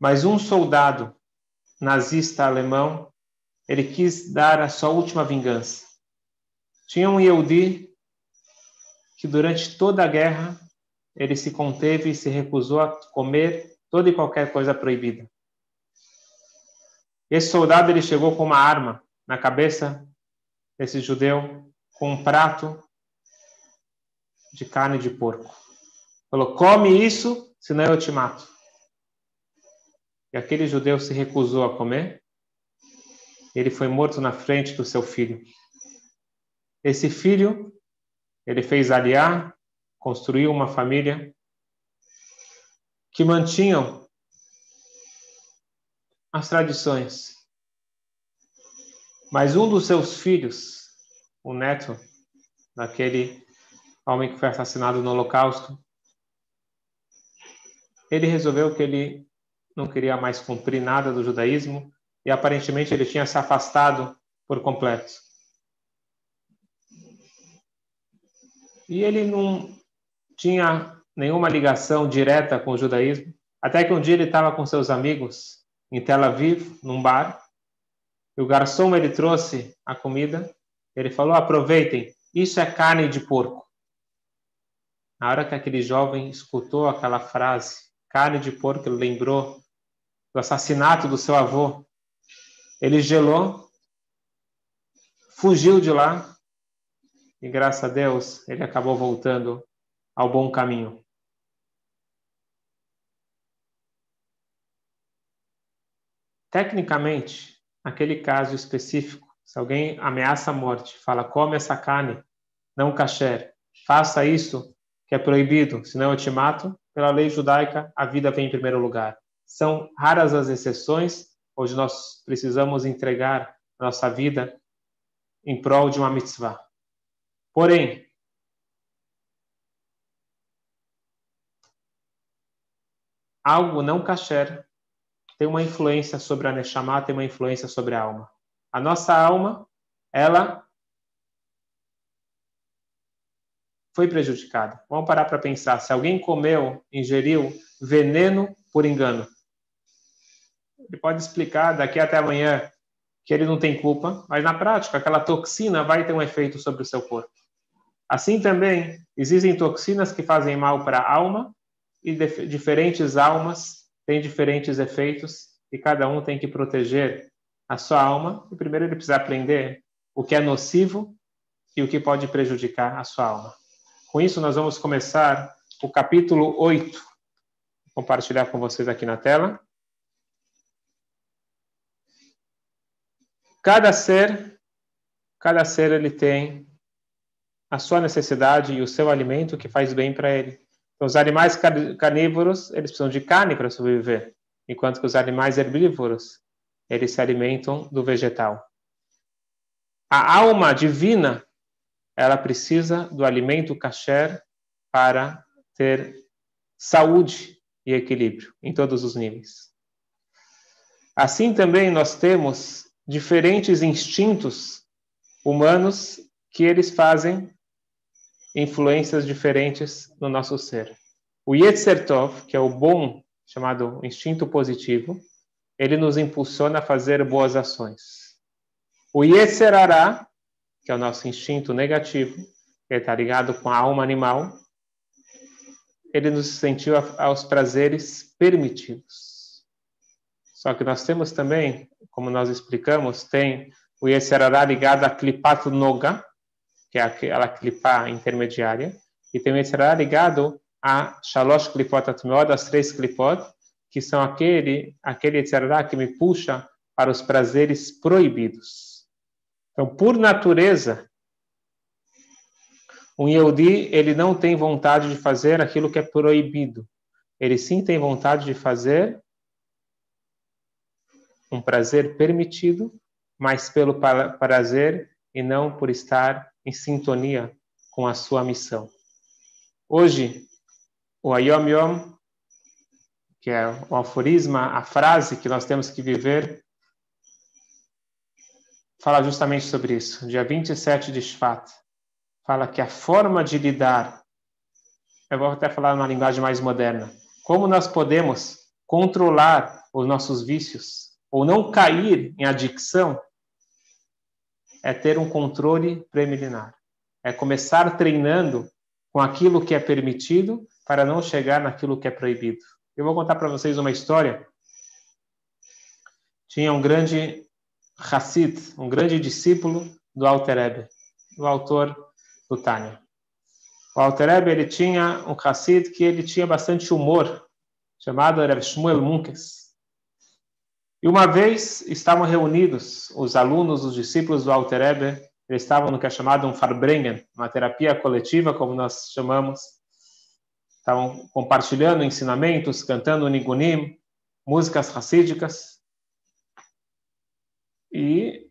Mas um soldado nazista alemão, ele quis dar a sua última vingança. Tinha um Yehudi que durante toda a guerra ele se conteve e se recusou a comer toda e qualquer coisa proibida. Esse soldado ele chegou com uma arma na cabeça desse judeu com um prato de carne de porco. Falou: "Come isso, senão eu te mato". E aquele judeu se recusou a comer. Ele foi morto na frente do seu filho. Esse filho, ele fez aliar, construiu uma família que mantinham as tradições. Mas um dos seus filhos, o neto daquele homem que foi assassinado no Holocausto, ele resolveu que ele não queria mais cumprir nada do judaísmo e aparentemente ele tinha se afastado por completo. E ele não tinha nenhuma ligação direta com o judaísmo, até que um dia ele estava com seus amigos em Tel Aviv, num bar, e o garçom ele trouxe a comida, ele falou: "Aproveitem, isso é carne de porco". Na hora que aquele jovem escutou aquela frase, carne de porco, ele lembrou do assassinato do seu avô. Ele gelou, fugiu de lá e graças a Deus ele acabou voltando ao bom caminho. Tecnicamente, naquele caso específico, se alguém ameaça a morte, fala come essa carne, não kasher, faça isso que é proibido, senão eu te mato, pela lei judaica, a vida vem em primeiro lugar. São raras as exceções onde nós precisamos entregar nossa vida em prol de uma mitzvah. Porém, algo não kasher tem uma influência sobre a Neshama, tem uma influência sobre a alma. A nossa alma, ela foi prejudicada. Vamos parar para pensar. Se alguém comeu, ingeriu veneno por engano, ele pode explicar daqui até amanhã que ele não tem culpa, mas na prática aquela toxina vai ter um efeito sobre o seu corpo. Assim também, existem toxinas que fazem mal para a alma e diferentes almas têm diferentes efeitos e cada um tem que proteger a sua alma. E primeiro ele precisa aprender o que é nocivo e o que pode prejudicar a sua alma. Com isso, nós vamos começar o capítulo 8. Vou compartilhar com vocês aqui na tela. Cada ser, cada ser ele tem a sua necessidade e o seu alimento que faz bem para ele. Então, os animais carnívoros, eles precisam de carne para sobreviver, enquanto que os animais herbívoros, eles se alimentam do vegetal. A alma divina, ela precisa do alimento kasher para ter saúde e equilíbrio em todos os níveis. Assim também nós temos diferentes instintos humanos que eles fazem influências diferentes no nosso ser. O Yetzer Tov, que é o bom, chamado instinto positivo, ele nos impulsiona a fazer boas ações. O Yetzer Hará, que é o nosso instinto negativo, que está ligado com a alma animal, ele nos sentiu aos prazeres permitidos. Só que nós temos também, como nós explicamos, tem o Yetzer Hará ligado a Klipat Noga, que é aquela clipa intermediária, e também será ligado a Shalosh Klipot Atmeod, as três Klipot, que são aquele, aquele Yetzirah que me puxa para os prazeres proibidos. Então, por natureza, um Yehudi, ele não tem vontade de fazer aquilo que é proibido. Ele sim tem vontade de fazer um prazer permitido, mas pelo prazer e não por estar em sintonia com a sua missão. Hoje, o Ayom Yom, que é o aforisma, a frase que nós temos que viver, fala justamente sobre isso. Dia 27 de Shvat, fala que a forma de lidar, eu vou até falar numa linguagem mais moderna, como nós podemos controlar os nossos vícios, ou não cair em adicção, é ter um controle preliminar. É começar treinando com aquilo que é permitido para não chegar naquilo que é proibido. Eu vou contar para vocês uma história. Tinha um grande Hassid, um grande discípulo do Alter Ebe, o autor do Tânia. O Alter Ebe, ele tinha um Hassid que ele tinha bastante humor, chamado Rav Shmuel Munkes. E uma vez estavam reunidos os alunos, os discípulos do Alter Ebe, eles estavam no que é chamado um Farbrengen, uma terapia coletiva, como nós chamamos. Estavam compartilhando ensinamentos, cantando nigunim, músicas racídicas. E,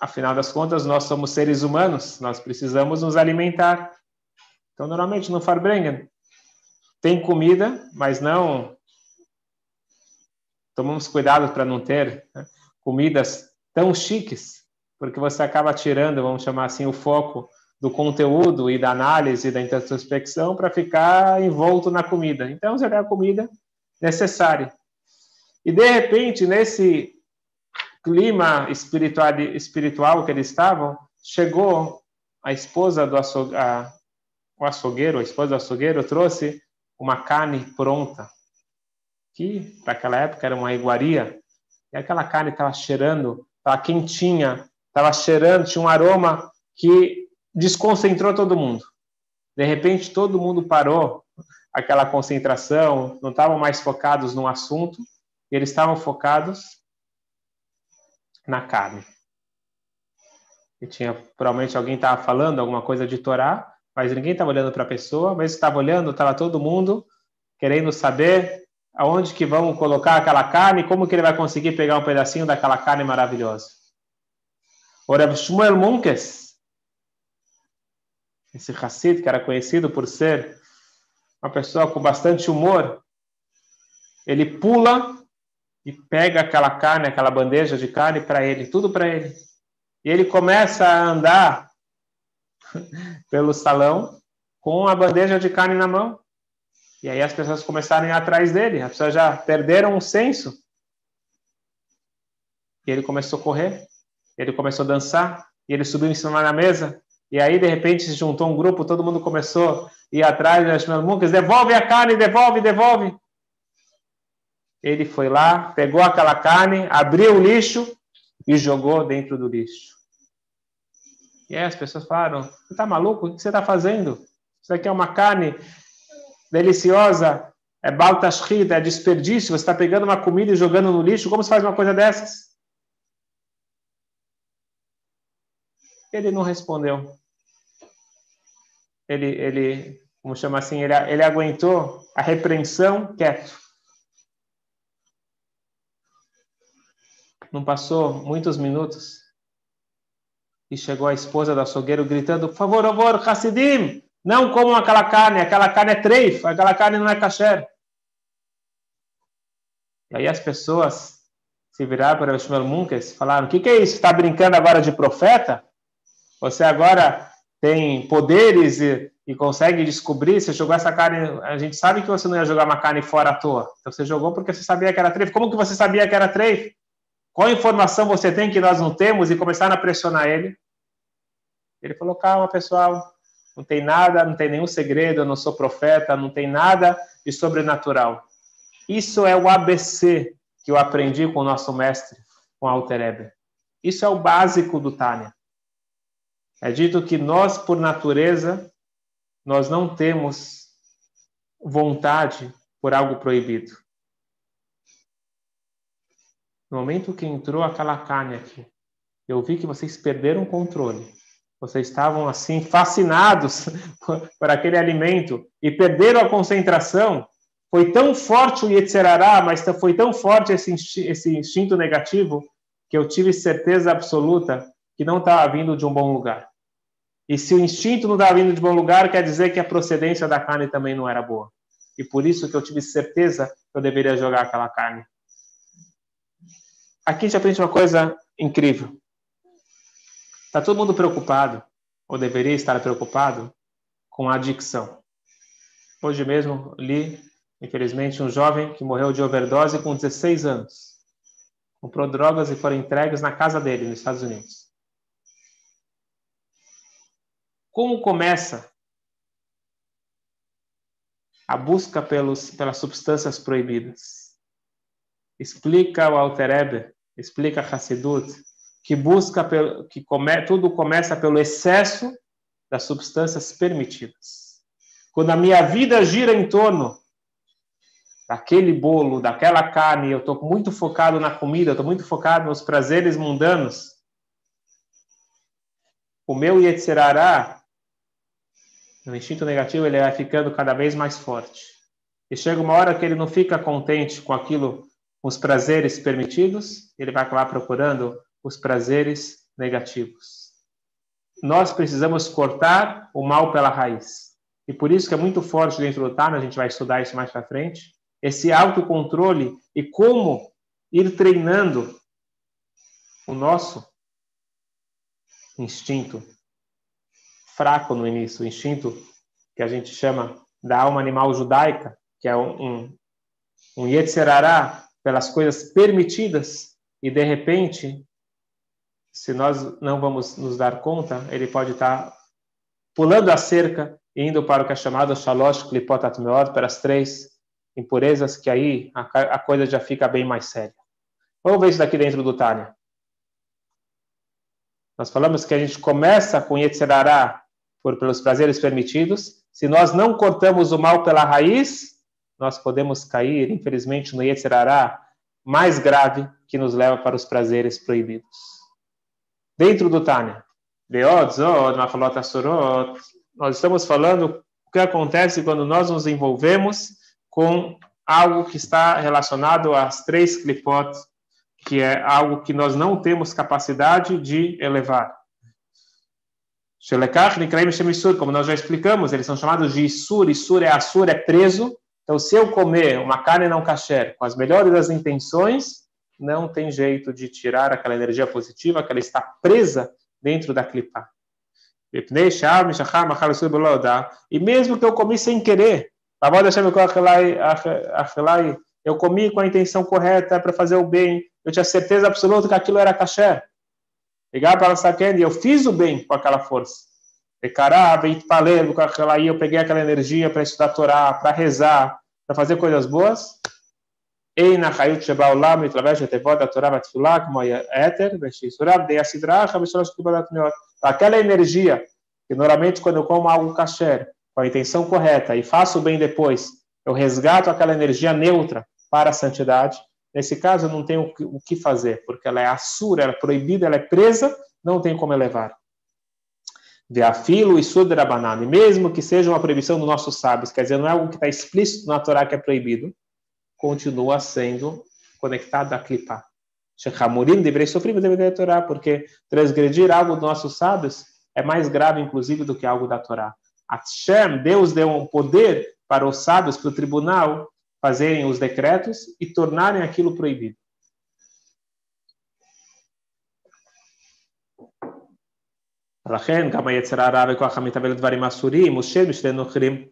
afinal das contas, nós somos seres humanos, nós precisamos nos alimentar. Então, normalmente no Farbrengen tem comida, mas não. Tomamos cuidado para não ter né, comidas tão chiques porque você acaba tirando, vamos chamar assim, o foco do conteúdo e da análise da introspecção para ficar envolto na comida. Então, você dá a comida necessária. E, de repente, nesse clima espiritual, espiritual que eles estavam, chegou a esposa do açougue, a, o açougueiro, a esposa do açougueiro trouxe uma carne pronta, que para aquela época era uma iguaria, e aquela carne estava cheirando, estava quentinha, estava cheirando, tinha um aroma que desconcentrou todo mundo. De repente, todo mundo parou aquela concentração, não estavam mais focados no assunto, eles estavam focados na carne. E tinha, provavelmente alguém estava falando alguma coisa de Torá, mas ninguém estava olhando para a pessoa, mas estava olhando, estava todo mundo querendo saber aonde que vão colocar aquela carne, como que ele vai conseguir pegar um pedacinho daquela carne maravilhosa. O Rav Shmuel Munkes, esse Hassid que era conhecido por ser uma pessoa com bastante humor, ele pula e pega aquela carne, aquela bandeja de carne para ele, tudo para ele. E ele começa a andar pelo salão com a bandeja de carne na mão. E aí as pessoas começaram a ir atrás dele, as pessoas já perderam o senso. E ele começou a correr. Ele começou a dançar e ele subiu em cima da mesa. E aí, de repente, se juntou um grupo, todo mundo começou a ir atrás das Melmucas, devolve a carne, devolve, devolve. Ele foi lá, pegou aquela carne, abriu o lixo e jogou dentro do lixo. E aí as pessoas falaram, você está maluco? O que você está fazendo? Isso aqui é uma carne deliciosa, é baltashrit, é desperdício, você está pegando uma comida e jogando no lixo, como se faz uma coisa dessas? Ele não respondeu. Ele, ele como chama assim, ele, ele aguentou a repreensão quieto. Não passou muitos minutos e chegou a esposa do açougueiro gritando: Por favor, por favor, Hassidim, não comam aquela carne, aquela carne é treif, aquela carne não é kasher. E aí as pessoas se viraram para o Shmuel Munkes e falaram: O que, que é isso? Está brincando agora de profeta? Você agora tem poderes e, e, consegue descobrir. Você jogou essa carne. A gente sabe que você não ia jogar uma carne fora à toa. Então você jogou porque você sabia que era treif. Como que você sabia que era treif? Qual informação você tem que nós não temos? E começaram a pressionar ele. Ele falou: calma, pessoal. Não tem nada, não tem nenhum segredo. Eu não sou profeta. Não tem nada de sobrenatural. Isso é o ABC que eu aprendi com o nosso mestre, com Alter Eber. Isso é o básico do Tânia. É dito que nós, por natureza, nós não temos vontade por algo proibido. No momento que entrou aquela carne aqui, eu vi que vocês perderam o controle. Vocês estavam assim fascinados por aquele alimento e perderam a concentração. Foi tão forte o Yetzerará, mas foi tão forte esse, esse instinto negativo que eu tive certeza absoluta que não estava vindo de um bom lugar. E se o instinto não estava vindo de bom lugar, quer dizer que a procedência da carne também não era boa. E por isso que eu tive certeza que eu deveria jogar aquela carne. Aqui a gente aprende uma coisa incrível. Está todo mundo preocupado, ou deveria estar preocupado, com a adicção. Hoje mesmo li Infelizmente, um jovem que morreu de overdose com 16 anos. Comprou drogas e foram entregues na casa dele, nos Estados Unidos. Como começa a busca pelos, pelas substâncias proibidas? Explica o Alter Eber, explica Hassidut, que busca pelo, que come, tudo começa pelo excesso das substâncias permitidas. Quando a minha vida gira em torno daquele bolo, daquela carne, eu estou muito focado na comida, estou muito focado nos prazeres mundanos, o meu Yetzirará o instinto negativo ele vai ficando cada vez mais forte. E chega uma hora que ele não fica contente com aquilo, com os prazeres permitidos, ele vai acabar procurando os prazeres negativos. Nós precisamos cortar o mal pela raiz. E por isso que é muito forte dentro do Tana, a gente vai estudar isso mais para frente, esse autocontrole e como ir treinando o nosso instinto fraco no início, o instinto que a gente chama da alma animal judaica, que é um, um, um Yetzerará pelas coisas permitidas, e de repente, se nós não vamos nos dar conta, ele pode estar pulando a cerca e indo para o que é chamado Shalosh Klipot Atmeot, para as três impurezas, que aí a, coisa já fica bem mais séria. Vamos ver isso daqui dentro do Tânia. Nós falamos que a gente começa com Yetzerará por pelos prazeres permitidos. Se nós não cortamos o mal pela raiz, nós podemos cair, infelizmente, no Yetzirará mais grave que nos leva para os prazeres proibidos. Dentro do Tânia, nós estamos falando o que acontece quando nós nos envolvemos com algo que está relacionado às três clipotes, que é algo que nós não temos capacidade de elevar. Como nós já explicamos, eles são chamados de Isur. Isur é Assur, é preso. Então, se eu comer uma carne não kasher com as melhores das intenções, não tem jeito de tirar aquela energia positiva que ela está presa dentro da clipa. E mesmo que eu comi sem querer, eu comi com a intenção correta para fazer o bem, eu tinha certeza absoluta que aquilo era kasher. Ligar para a eu fiz o bem com aquela força. Aí, eu peguei aquela energia para estudar Torá, para rezar, para fazer coisas boas. Olam, através de tevot da Torá batfilá, como éter, veshisurav, de asidracha, veshosh kibadat meot. Aquela energia, que normalmente quando eu como algo kasher, com a intenção correta, e faço bem depois, eu resgato aquela energia neutra para a santidade, Nesse caso, não tem o que fazer, porque ela é assura, ela é proibida, ela é presa, não tem como elevar. De afilo e sudrabanana, mesmo que seja uma proibição dos nossos sábios, quer dizer, não é algo que está explícito na Torá que é proibido, continua sendo conectado a clipar. Shechamurim deveria sofrer, deveria Torá, porque transgredir algo dos nossos sábios é mais grave, inclusive, do que algo da Torá. Hashem, Deus deu um poder para os sábios, para o tribunal, fazerem os decretos e tornarem aquilo proibido. לכן גם היצר הרע וכוח המתאבל לדברים אסורים הוא שם משתי נוכרים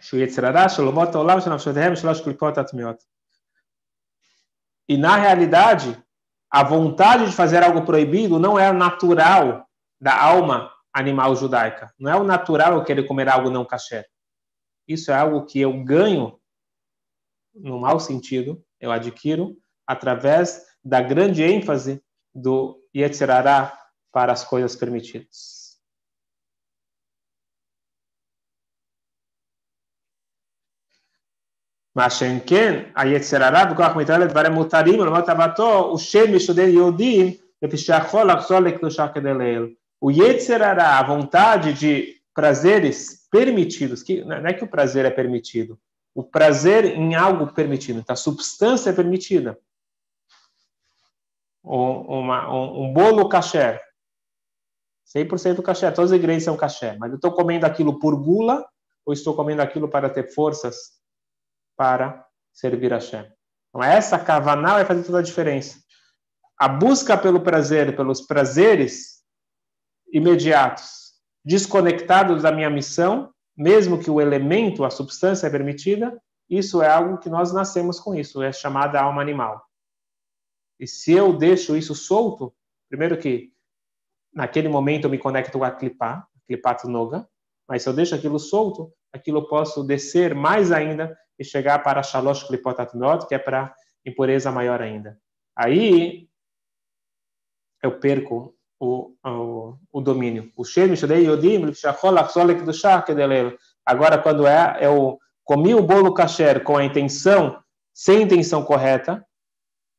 שהוא יצר הרע של אומות העולם שנפשותיהם שלוש קליפות הטמעות. E na realidade, a vontade de fazer algo proibido não é natural da alma animal judaica. Não é o natural eu querer comer algo não kasher. Isso é algo que eu ganho no mau sentido, eu adquiro através da grande ênfase do Yetzirará para as coisas permitidas. מה שאם כן, היצר הרע וכוח מתעלה לדברים מותרים ולמרות אהבתו, הוא שם משודד יהודים ושיכול לחזור לקדושה כדי לאל. O Yetzer a vontade de prazeres permitidos, que não é que o prazer é permitido, o prazer em algo permitido. Então, a substância é permitida. Uma, um, um bolo kasher. 100% kasher. Todos os ingredientes são kasher. Mas eu estou comendo aquilo por gula ou estou comendo aquilo para ter forças Para servir a Hashem? Então, essa kavaná vai fazer toda a diferença. A busca pelo prazer, pelos prazeres imediatos, desconectados da minha missão, mesmo que o elemento, a substância é permitida, isso é algo que nós nascemos com isso, é chamada alma animal. E se eu deixo isso solto, primeiro que naquele momento eu me conecto com a clipá, clipat noga, mas se eu deixo aquilo solto, aquilo eu posso descer mais ainda e chegar para shalosh klipotat not, que é para impureza maior ainda. Aí eu perco o, o, o domínio. O Agora, quando é, eu comi o bolo kasher com a intenção, sem intenção correta,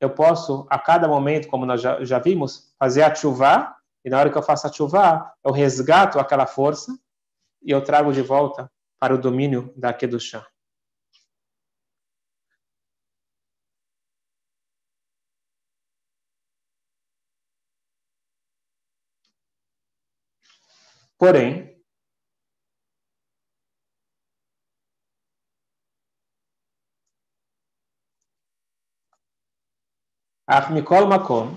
eu posso, a cada momento, como nós já, já vimos, fazer a chuva, e na hora que eu faço a chuva, eu resgato aquela força e eu trago de volta para o domínio da Kedushá. Porém, אך מכל מקום,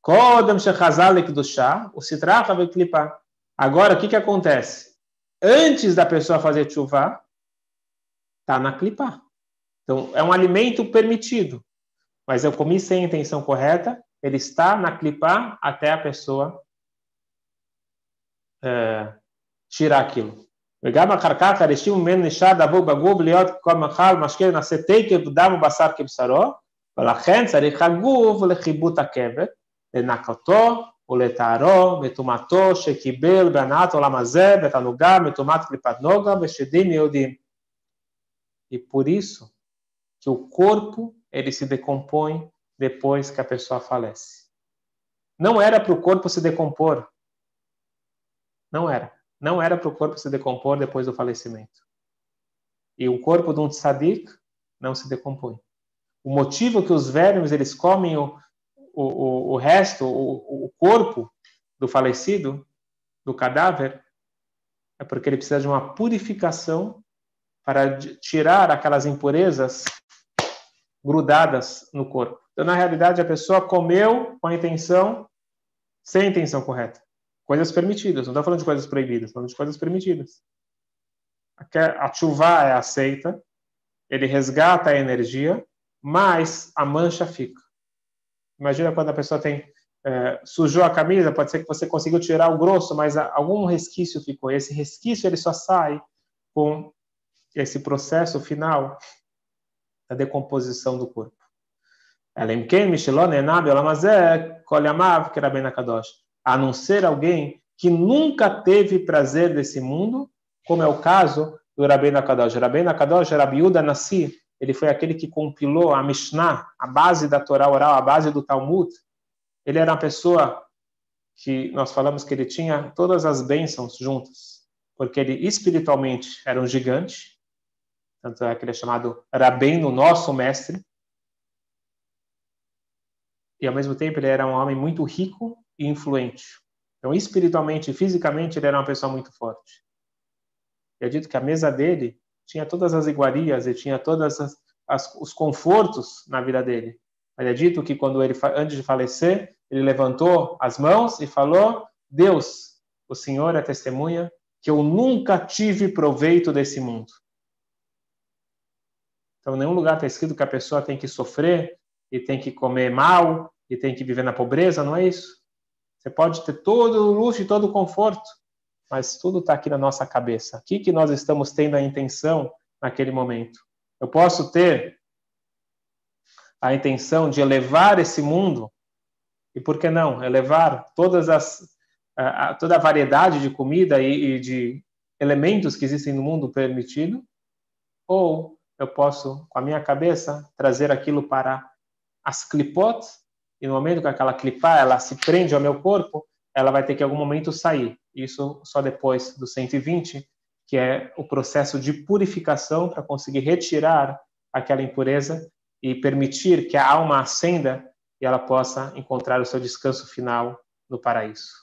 קודם שחזר לקדושה, o Sitracha clipar. Agora, o que, que acontece? Antes da pessoa fazer chuva, está na clipa. Então, é um alimento permitido, mas eu comi sem a intenção correta, ele está na clipa até a pessoa é, tirar aquilo. וגם אחר כך הרשימו ממנו נשאר דבור בגוף להיות כל מאכל משקה נעשה תקף דם ובשר כבשרו ולכן צריך הגוף לכיבוד הכבד, לנקותו ולטהרו מטומאתו שקיבל בהנעת העולם הזה בתענוגה מטומאת קליפת נוגה ושדים יהודים. E por isso que o corpo ele se decompõe depois que a pessoa falece. Não era para o corpo se decompor, não era. Não era para o corpo se decompor depois do falecimento. E o corpo de um tzadik não se decompõe. O motivo que os vermes eles comem o, o, o, resto, o, o corpo do falecido, do cadáver, é porque ele precisa de uma purificação para tirar aquelas impurezas grudadas no corpo. Então, na realidade, a pessoa comeu com a intenção, sem a intenção correta. Coisas permitidas, não estou falando de coisas proibidas, estou falando de coisas permitidas. A chuva é aceita, ele resgata a energia, mas a mancha fica. Imagina quando a pessoa tem é, sujou a camisa, pode ser que você conseguiu tirar o grosso, mas algum resquício ficou. Esse resquício ele só sai com esse processo final da decomposição do corpo. Que Michelon Enab Olamazé, Kolyamav, Keraben Akadosh a não ser alguém que nunca teve prazer desse mundo, como é o caso do Rabbi Nakadosh. Rabbi Nakadosh, Rabbi Yuda Nassi, ele foi aquele que compilou a Mishnah, a base da Torá oral, a base do Talmud. Ele era uma pessoa que nós falamos que ele tinha todas as bênçãos juntas, porque ele espiritualmente era um gigante, tanto é que ele é chamado Rabbeinu, nosso mestre, e ao mesmo tempo ele era um homem muito rico e influente. Então, espiritualmente e fisicamente, ele era uma pessoa muito forte. E é dito que a mesa dele tinha todas as iguarias e tinha todos os confortos na vida dele. Mas é dito que quando ele, antes de falecer, ele levantou as mãos e falou: Deus, o Senhor é testemunha que eu nunca tive proveito desse mundo. Então, em nenhum lugar está escrito que a pessoa tem que sofrer e tem que comer mal e tem que viver na pobreza, não é isso? Você pode ter todo o luxo e todo o conforto, mas tudo está aqui na nossa cabeça. O que, que nós estamos tendo a intenção naquele momento? Eu posso ter a intenção de elevar esse mundo, e por que não? Elevar todas as, toda a variedade de comida e, e de elementos que existem no mundo permitido, ou eu posso, com a minha cabeça, trazer aquilo para as clipotes e no momento que aquela clipar ela se prende ao meu corpo, ela vai ter que em algum momento sair. Isso só depois do 120, que é o processo de purificação para conseguir retirar aquela impureza e permitir que a alma ascenda e ela possa encontrar o seu descanso final no paraíso.